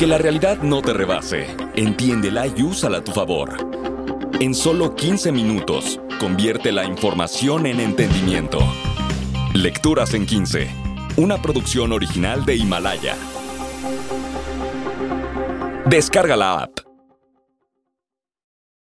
Que la realidad no te rebase. Entiéndela y úsala a tu favor. En solo 15 minutos, convierte la información en entendimiento. Lecturas en 15. Una producción original de Himalaya. Descarga la app.